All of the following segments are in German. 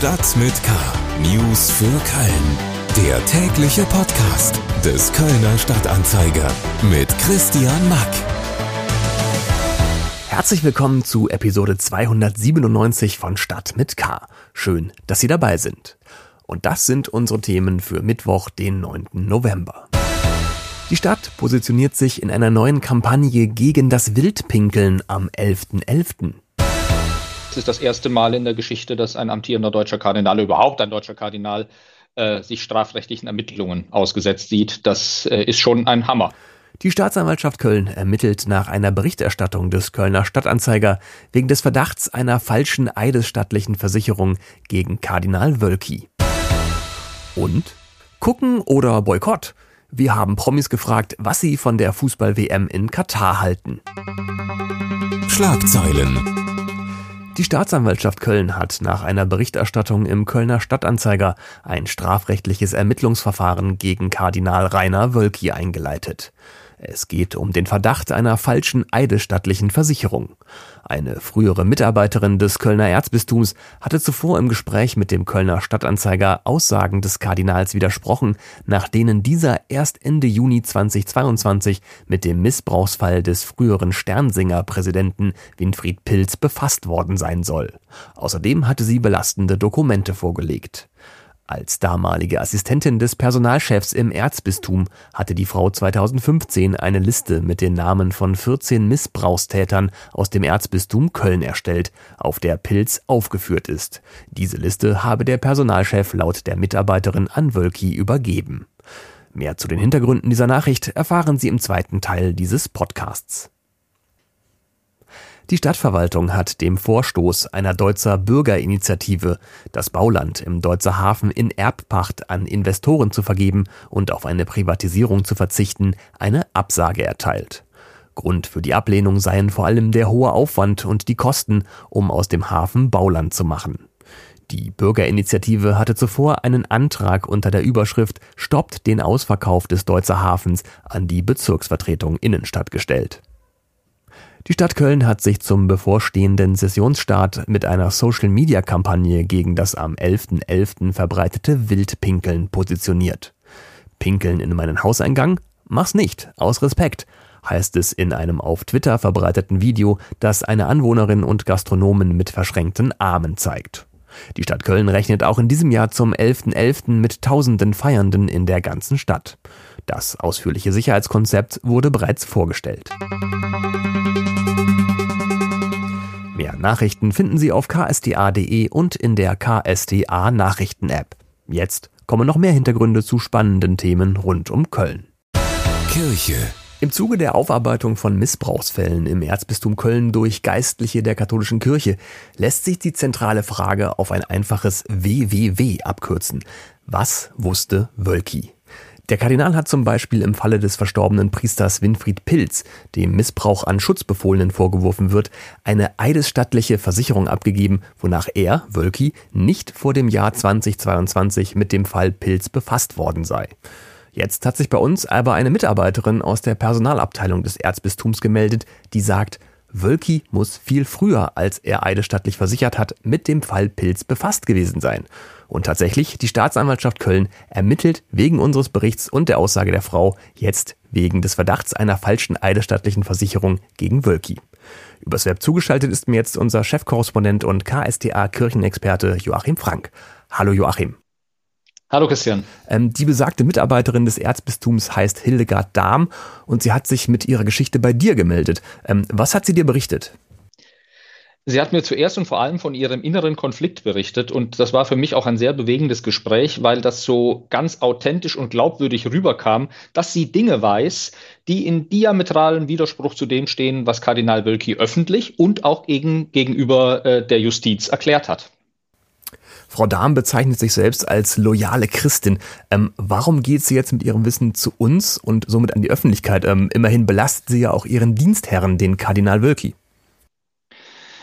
Stadt mit K. News für Köln. Der tägliche Podcast des Kölner Stadtanzeiger mit Christian Mack. Herzlich willkommen zu Episode 297 von Stadt mit K. Schön, dass Sie dabei sind. Und das sind unsere Themen für Mittwoch, den 9. November. Die Stadt positioniert sich in einer neuen Kampagne gegen das Wildpinkeln am 11.11. .11. Es ist das erste Mal in der Geschichte, dass ein amtierender deutscher Kardinal, überhaupt ein deutscher Kardinal, äh, sich strafrechtlichen Ermittlungen ausgesetzt sieht. Das äh, ist schon ein Hammer. Die Staatsanwaltschaft Köln ermittelt nach einer Berichterstattung des Kölner Stadtanzeiger wegen des Verdachts einer falschen eidesstattlichen Versicherung gegen Kardinal Wölki. Und? Gucken oder Boykott? Wir haben Promis gefragt, was sie von der Fußball-WM in Katar halten. Schlagzeilen. Die Staatsanwaltschaft Köln hat nach einer Berichterstattung im Kölner Stadtanzeiger ein strafrechtliches Ermittlungsverfahren gegen Kardinal Rainer Wölki eingeleitet. Es geht um den Verdacht einer falschen eidesstattlichen Versicherung. Eine frühere Mitarbeiterin des Kölner Erzbistums hatte zuvor im Gespräch mit dem Kölner Stadtanzeiger Aussagen des Kardinals widersprochen, nach denen dieser erst Ende Juni 2022 mit dem Missbrauchsfall des früheren Sternsinger-Präsidenten Winfried Pilz befasst worden sein soll. Außerdem hatte sie belastende Dokumente vorgelegt. Als damalige Assistentin des Personalchefs im Erzbistum hatte die Frau 2015 eine Liste mit den Namen von 14 Missbrauchstätern aus dem Erzbistum Köln erstellt, auf der Pilz aufgeführt ist. Diese Liste habe der Personalchef laut der Mitarbeiterin an Wölki übergeben. Mehr zu den Hintergründen dieser Nachricht erfahren Sie im zweiten Teil dieses Podcasts. Die Stadtverwaltung hat dem Vorstoß einer Deutzer Bürgerinitiative, das Bauland im Deutzer Hafen in Erbpacht an Investoren zu vergeben und auf eine Privatisierung zu verzichten, eine Absage erteilt. Grund für die Ablehnung seien vor allem der hohe Aufwand und die Kosten, um aus dem Hafen Bauland zu machen. Die Bürgerinitiative hatte zuvor einen Antrag unter der Überschrift Stoppt den Ausverkauf des Deutzer Hafens an die Bezirksvertretung Innenstadt gestellt. Die Stadt Köln hat sich zum bevorstehenden Sessionsstart mit einer Social-Media-Kampagne gegen das am 11.11. .11. verbreitete Wildpinkeln positioniert. Pinkeln in meinen Hauseingang? Mach's nicht, aus Respekt, heißt es in einem auf Twitter verbreiteten Video, das eine Anwohnerin und Gastronomen mit verschränkten Armen zeigt. Die Stadt Köln rechnet auch in diesem Jahr zum 11.11. .11. mit tausenden Feiernden in der ganzen Stadt. Das ausführliche Sicherheitskonzept wurde bereits vorgestellt. Nachrichten finden Sie auf ksta.de und in der KSTA Nachrichten-App. Jetzt kommen noch mehr Hintergründe zu spannenden Themen rund um Köln. Kirche. Im Zuge der Aufarbeitung von Missbrauchsfällen im Erzbistum Köln durch Geistliche der katholischen Kirche lässt sich die zentrale Frage auf ein einfaches WWW abkürzen. Was wusste Wölki? Der Kardinal hat zum Beispiel im Falle des verstorbenen Priesters Winfried Pilz, dem Missbrauch an Schutzbefohlenen vorgeworfen wird, eine eidesstattliche Versicherung abgegeben, wonach er, Wölki, nicht vor dem Jahr 2022 mit dem Fall Pilz befasst worden sei. Jetzt hat sich bei uns aber eine Mitarbeiterin aus der Personalabteilung des Erzbistums gemeldet, die sagt, Wölki muss viel früher, als er eidesstattlich versichert hat, mit dem Fall Pilz befasst gewesen sein. Und tatsächlich, die Staatsanwaltschaft Köln ermittelt wegen unseres Berichts und der Aussage der Frau jetzt wegen des Verdachts einer falschen eidesstattlichen Versicherung gegen Wölki. Übers Web zugeschaltet ist mir jetzt unser Chefkorrespondent und KSTA-Kirchenexperte Joachim Frank. Hallo Joachim. Hallo Christian. Ähm, die besagte Mitarbeiterin des Erzbistums heißt Hildegard Dahm und sie hat sich mit ihrer Geschichte bei dir gemeldet. Ähm, was hat sie dir berichtet? Sie hat mir zuerst und vor allem von ihrem inneren Konflikt berichtet und das war für mich auch ein sehr bewegendes Gespräch, weil das so ganz authentisch und glaubwürdig rüberkam, dass sie Dinge weiß, die in diametralen Widerspruch zu dem stehen, was Kardinal Wölki öffentlich und auch gegen, gegenüber äh, der Justiz erklärt hat. Frau Dahm bezeichnet sich selbst als loyale Christin. Ähm, warum geht sie jetzt mit ihrem Wissen zu uns und somit an die Öffentlichkeit? Ähm, immerhin belastet sie ja auch ihren Dienstherren, den Kardinal Wölki.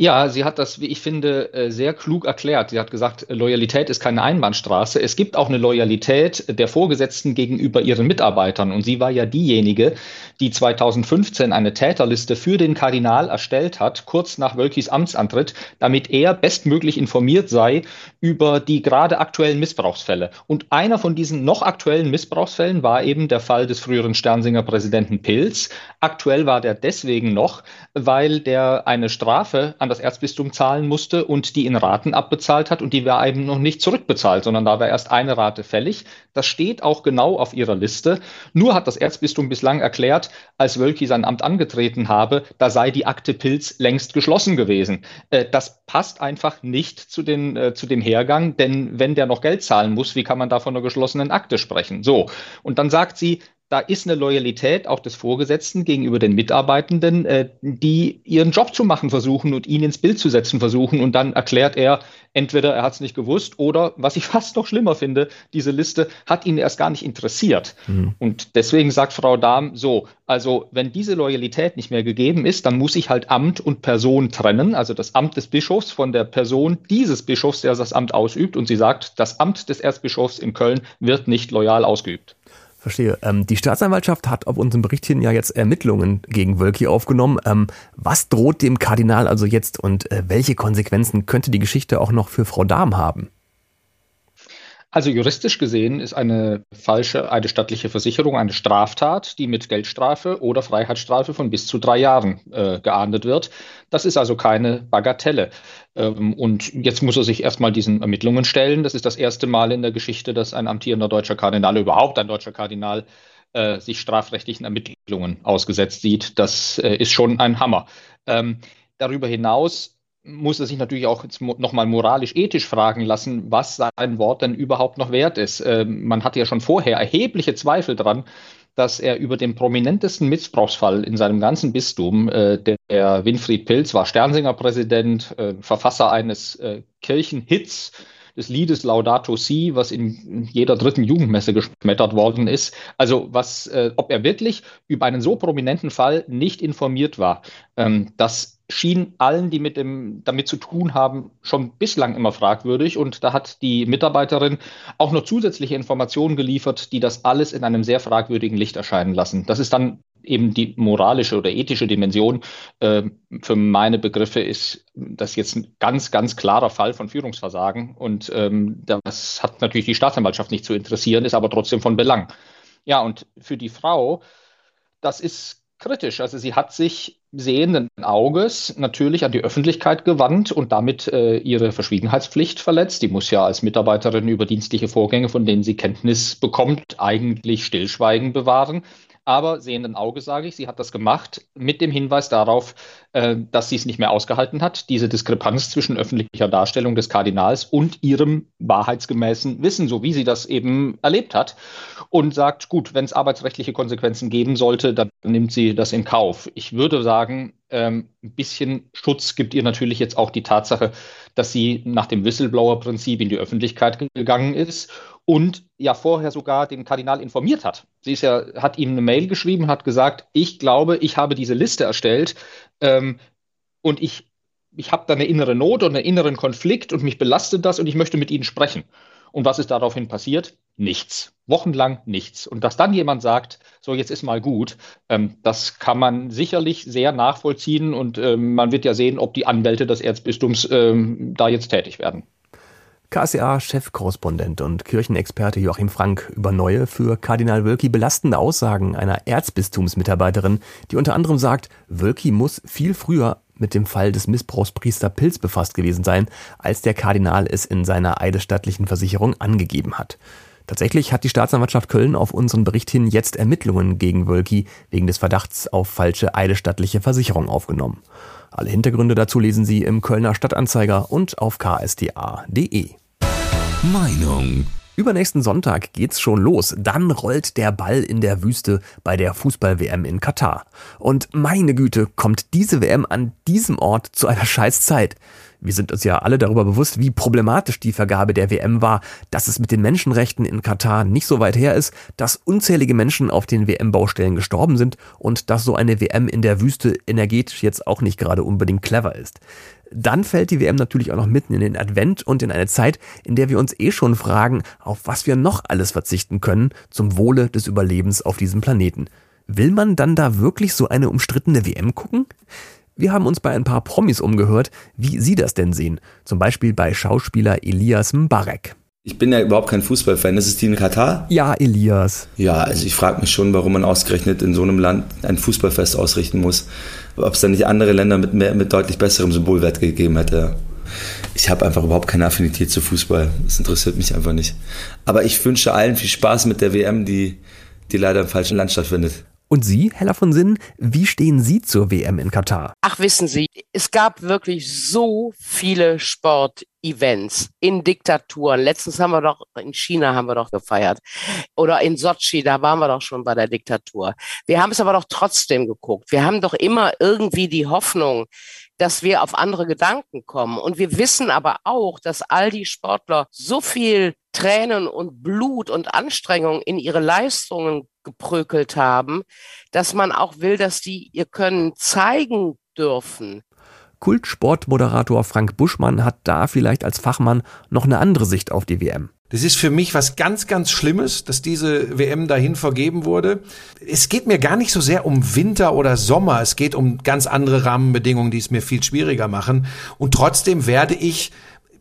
Ja, sie hat das, wie ich finde, äh, sehr klug erklärt. Sie hat gesagt, Loyalität ist keine Einbahnstraße. Es gibt auch eine Loyalität der Vorgesetzten gegenüber ihren Mitarbeitern. Und sie war ja diejenige, die 2015 eine Täterliste für den Kardinal erstellt hat, kurz nach Wölkis Amtsantritt, damit er bestmöglich informiert sei über die gerade aktuellen Missbrauchsfälle. Und einer von diesen noch aktuellen Missbrauchsfällen war eben der Fall des früheren Sternsinger Präsidenten Pilz. Aktuell war der deswegen noch, weil der eine Strafe an das Erzbistum zahlen musste und die in Raten abbezahlt hat und die war eben noch nicht zurückbezahlt, sondern da war erst eine Rate fällig. Das steht auch genau auf ihrer Liste. Nur hat das Erzbistum bislang erklärt, als Wölki sein Amt angetreten habe, da sei die Akte Pilz längst geschlossen gewesen. Äh, das passt einfach nicht zu, den, äh, zu dem Hergang, denn wenn der noch Geld zahlen muss, wie kann man da von einer geschlossenen Akte sprechen? So. Und dann sagt sie, da ist eine Loyalität auch des Vorgesetzten gegenüber den Mitarbeitenden, äh, die ihren Job zu machen versuchen und ihn ins Bild zu setzen versuchen. Und dann erklärt er, entweder er hat es nicht gewusst oder, was ich fast noch schlimmer finde, diese Liste hat ihn erst gar nicht interessiert. Mhm. Und deswegen sagt Frau Dahm so, also wenn diese Loyalität nicht mehr gegeben ist, dann muss ich halt Amt und Person trennen, also das Amt des Bischofs von der Person dieses Bischofs, der das Amt ausübt. Und sie sagt, das Amt des Erzbischofs in Köln wird nicht loyal ausgeübt. Verstehe. Ähm, die Staatsanwaltschaft hat auf unserem Bericht hin ja jetzt Ermittlungen gegen Wölki aufgenommen. Ähm, was droht dem Kardinal also jetzt und äh, welche Konsequenzen könnte die Geschichte auch noch für Frau Dahm haben? Also juristisch gesehen ist eine falsche eidesstattliche Versicherung eine Straftat, die mit Geldstrafe oder Freiheitsstrafe von bis zu drei Jahren äh, geahndet wird. Das ist also keine Bagatelle. Ähm, und jetzt muss er sich erstmal diesen Ermittlungen stellen. Das ist das erste Mal in der Geschichte, dass ein amtierender deutscher Kardinal, überhaupt ein deutscher Kardinal, äh, sich strafrechtlichen Ermittlungen ausgesetzt sieht. Das äh, ist schon ein Hammer. Ähm, darüber hinaus muss er sich natürlich auch nochmal moralisch-ethisch fragen lassen, was sein Wort denn überhaupt noch wert ist. Ähm, man hatte ja schon vorher erhebliche Zweifel dran, dass er über den prominentesten Missbrauchsfall in seinem ganzen Bistum, äh, der, Winfried Pilz war Sternsinger-Präsident, äh, Verfasser eines äh, Kirchenhits, des Liedes Laudato Si, was in jeder dritten Jugendmesse geschmettert worden ist. Also was, äh, ob er wirklich über einen so prominenten Fall nicht informiert war, ähm, das schien allen, die mit dem, damit zu tun haben, schon bislang immer fragwürdig. Und da hat die Mitarbeiterin auch noch zusätzliche Informationen geliefert, die das alles in einem sehr fragwürdigen Licht erscheinen lassen. Das ist dann eben die moralische oder ethische Dimension. Äh, für meine Begriffe ist das jetzt ein ganz, ganz klarer Fall von Führungsversagen. Und ähm, das hat natürlich die Staatsanwaltschaft nicht zu interessieren, ist aber trotzdem von Belang. Ja, und für die Frau, das ist kritisch. Also sie hat sich sehenden Auges natürlich an die Öffentlichkeit gewandt und damit äh, ihre Verschwiegenheitspflicht verletzt. Die muss ja als Mitarbeiterin über dienstliche Vorgänge, von denen sie Kenntnis bekommt, eigentlich Stillschweigen bewahren aber sehenden Auge sage ich, sie hat das gemacht mit dem Hinweis darauf, äh, dass sie es nicht mehr ausgehalten hat, diese Diskrepanz zwischen öffentlicher Darstellung des Kardinals und ihrem wahrheitsgemäßen Wissen, so wie sie das eben erlebt hat, und sagt, gut, wenn es arbeitsrechtliche Konsequenzen geben sollte, dann nimmt sie das in Kauf. Ich würde sagen, ähm, ein bisschen Schutz gibt ihr natürlich jetzt auch die Tatsache, dass sie nach dem Whistleblower-Prinzip in die Öffentlichkeit gegangen ist und ja vorher sogar den Kardinal informiert hat. Sie ist ja, hat ihm eine Mail geschrieben, hat gesagt, ich glaube, ich habe diese Liste erstellt ähm, und ich, ich habe da eine innere Not und einen inneren Konflikt und mich belastet das und ich möchte mit Ihnen sprechen. Und was ist daraufhin passiert? Nichts. Wochenlang nichts. Und dass dann jemand sagt, so jetzt ist mal gut, ähm, das kann man sicherlich sehr nachvollziehen und ähm, man wird ja sehen, ob die Anwälte des Erzbistums ähm, da jetzt tätig werden. KSA-Chefkorrespondent und Kirchenexperte Joachim Frank über neue, für Kardinal Wölki belastende Aussagen einer Erzbistumsmitarbeiterin, die unter anderem sagt, Wölki muss viel früher mit dem Fall des Missbrauchspriester Pilz befasst gewesen sein, als der Kardinal es in seiner eidesstattlichen Versicherung angegeben hat. Tatsächlich hat die Staatsanwaltschaft Köln auf unseren Bericht hin jetzt Ermittlungen gegen Wölki wegen des Verdachts auf falsche eidesstattliche Versicherung aufgenommen. Alle Hintergründe dazu lesen Sie im Kölner Stadtanzeiger und auf ksda.de. Meinung Übernächsten Sonntag geht's schon los. Dann rollt der Ball in der Wüste bei der Fußball-WM in Katar. Und meine Güte, kommt diese WM an diesem Ort zu einer Scheißzeit. Wir sind uns ja alle darüber bewusst, wie problematisch die Vergabe der WM war, dass es mit den Menschenrechten in Katar nicht so weit her ist, dass unzählige Menschen auf den WM-Baustellen gestorben sind und dass so eine WM in der Wüste energetisch jetzt auch nicht gerade unbedingt clever ist. Dann fällt die WM natürlich auch noch mitten in den Advent und in eine Zeit, in der wir uns eh schon fragen, auf was wir noch alles verzichten können zum Wohle des Überlebens auf diesem Planeten. Will man dann da wirklich so eine umstrittene WM gucken? Wir haben uns bei ein paar Promis umgehört, wie sie das denn sehen. Zum Beispiel bei Schauspieler Elias Mbarek. Ich bin ja überhaupt kein Fußballfan. Ist es die in Katar? Ja, Elias. Ja, also ich frage mich schon, warum man ausgerechnet in so einem Land ein Fußballfest ausrichten muss. Ob es da nicht andere Länder mit, mehr, mit deutlich besserem Symbolwert gegeben hätte. Ich habe einfach überhaupt keine Affinität zu Fußball. Das interessiert mich einfach nicht. Aber ich wünsche allen viel Spaß mit der WM, die, die leider im falschen Land stattfindet. Und Sie, Hella von Sinn, wie stehen Sie zur WM in Katar? Ach, wissen Sie, es gab wirklich so viele Sportevents in Diktaturen. Letztens haben wir doch, in China haben wir doch gefeiert. Oder in Sochi, da waren wir doch schon bei der Diktatur. Wir haben es aber doch trotzdem geguckt. Wir haben doch immer irgendwie die Hoffnung, dass wir auf andere Gedanken kommen. Und wir wissen aber auch, dass all die Sportler so viel Tränen und Blut und Anstrengung in ihre Leistungen geprökelt haben, dass man auch will, dass die ihr Können zeigen dürfen. Kultsportmoderator Frank Buschmann hat da vielleicht als Fachmann noch eine andere Sicht auf die WM. Das ist für mich was ganz, ganz Schlimmes, dass diese WM dahin vergeben wurde. Es geht mir gar nicht so sehr um Winter oder Sommer. Es geht um ganz andere Rahmenbedingungen, die es mir viel schwieriger machen. Und trotzdem werde ich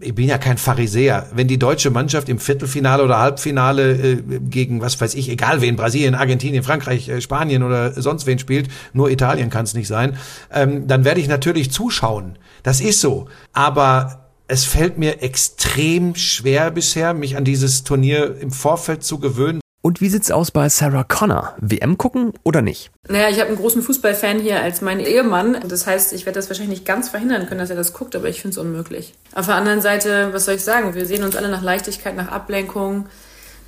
ich bin ja kein Pharisäer. Wenn die deutsche Mannschaft im Viertelfinale oder Halbfinale äh, gegen, was weiß ich, egal wen, Brasilien, Argentinien, Frankreich, äh, Spanien oder sonst wen spielt, nur Italien kann es nicht sein, ähm, dann werde ich natürlich zuschauen. Das ist so. Aber es fällt mir extrem schwer bisher, mich an dieses Turnier im Vorfeld zu gewöhnen. Und wie sieht's aus bei Sarah Connor? WM gucken oder nicht? Naja, ich habe einen großen Fußballfan hier als mein Ehemann. Das heißt, ich werde das wahrscheinlich nicht ganz verhindern können, dass er das guckt, aber ich finde es unmöglich. Auf der anderen Seite, was soll ich sagen? Wir sehen uns alle nach Leichtigkeit, nach Ablenkung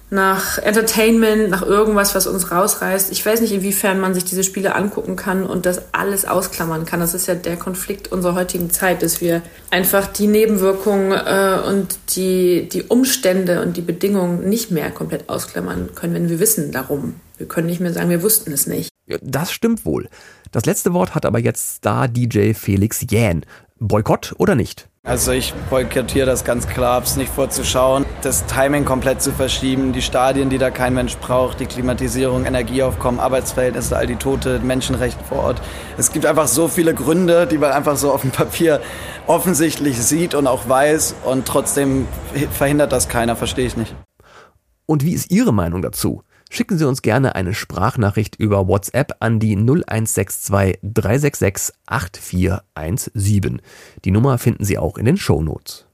nach Entertainment, nach irgendwas, was uns rausreißt. Ich weiß nicht, inwiefern man sich diese Spiele angucken kann und das alles ausklammern kann. Das ist ja der Konflikt unserer heutigen Zeit, dass wir einfach die Nebenwirkungen äh, und die, die Umstände und die Bedingungen nicht mehr komplett ausklammern können, wenn wir wissen darum. Wir können nicht mehr sagen, wir wussten es nicht. Das stimmt wohl. Das letzte Wort hat aber jetzt Star-DJ Felix Jähn. Boykott oder nicht? Also ich boykottiere das ganz klar, hab's nicht vorzuschauen. Das Timing komplett zu verschieben, die Stadien, die da kein Mensch braucht, die Klimatisierung, Energieaufkommen, Arbeitsverhältnisse, all die Tote, Menschenrechte vor Ort. Es gibt einfach so viele Gründe, die man einfach so auf dem Papier offensichtlich sieht und auch weiß und trotzdem verhindert das keiner, verstehe ich nicht. Und wie ist Ihre Meinung dazu? Schicken Sie uns gerne eine Sprachnachricht über WhatsApp an die 0162 366 8417. Die Nummer finden Sie auch in den Show Notes.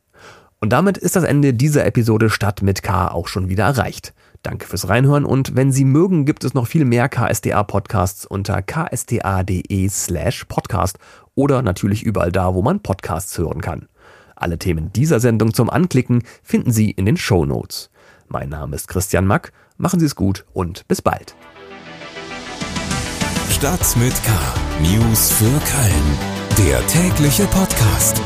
Und damit ist das Ende dieser Episode Stadt mit K auch schon wieder erreicht. Danke fürs Reinhören und wenn Sie mögen, gibt es noch viel mehr KSDA-Podcasts unter ksda.de slash podcast oder natürlich überall da, wo man Podcasts hören kann. Alle Themen dieser Sendung zum Anklicken finden Sie in den Show Notes. Mein Name ist Christian Mack Machen Sie es gut und bis bald. Stadt mit K. News für Köln. Der tägliche Podcast.